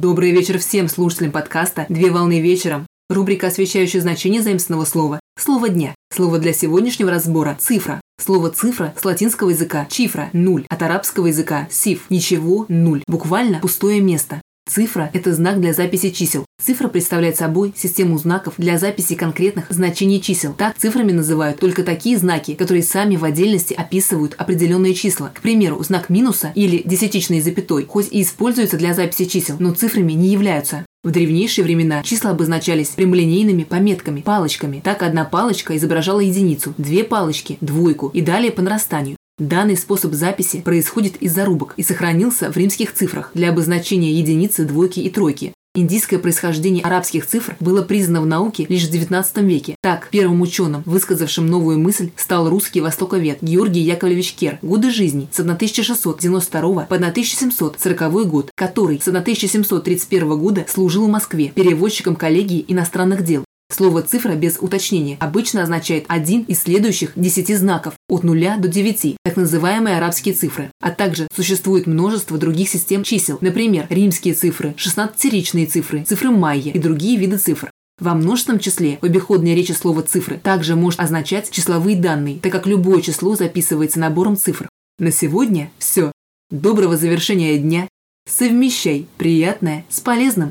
Добрый вечер всем слушателям подкаста «Две волны вечером». Рубрика, освещающая значение заимственного слова. Слово дня. Слово для сегодняшнего разбора – цифра. Слово «цифра» с латинского языка «чифра» – нуль, от арабского языка «сиф» – ничего, нуль, буквально пустое место. Цифра – это знак для записи чисел. Цифра представляет собой систему знаков для записи конкретных значений чисел. Так цифрами называют только такие знаки, которые сами в отдельности описывают определенные числа. К примеру, знак минуса или десятичной запятой, хоть и используется для записи чисел, но цифрами не являются. В древнейшие времена числа обозначались прямолинейными пометками, палочками. Так одна палочка изображала единицу, две палочки – двойку и далее по нарастанию. Данный способ записи происходит из зарубок и сохранился в римских цифрах для обозначения единицы, двойки и тройки. Индийское происхождение арабских цифр было признано в науке лишь в XIX веке. Так, первым ученым, высказавшим новую мысль, стал русский востоковед Георгий Яковлевич Кер. Годы жизни с 1692 по 1740 год, который с 1731 года служил в Москве переводчиком коллегии иностранных дел. Слово «цифра» без уточнения обычно означает один из следующих десяти знаков от нуля до девяти, так называемые арабские цифры. А также существует множество других систем чисел, например, римские цифры, шестнадцатеричные цифры, цифры майя и другие виды цифр. Во множественном числе в обиходной речи слово «цифры» также может означать числовые данные, так как любое число записывается набором цифр. На сегодня все. Доброго завершения дня. Совмещай приятное с полезным.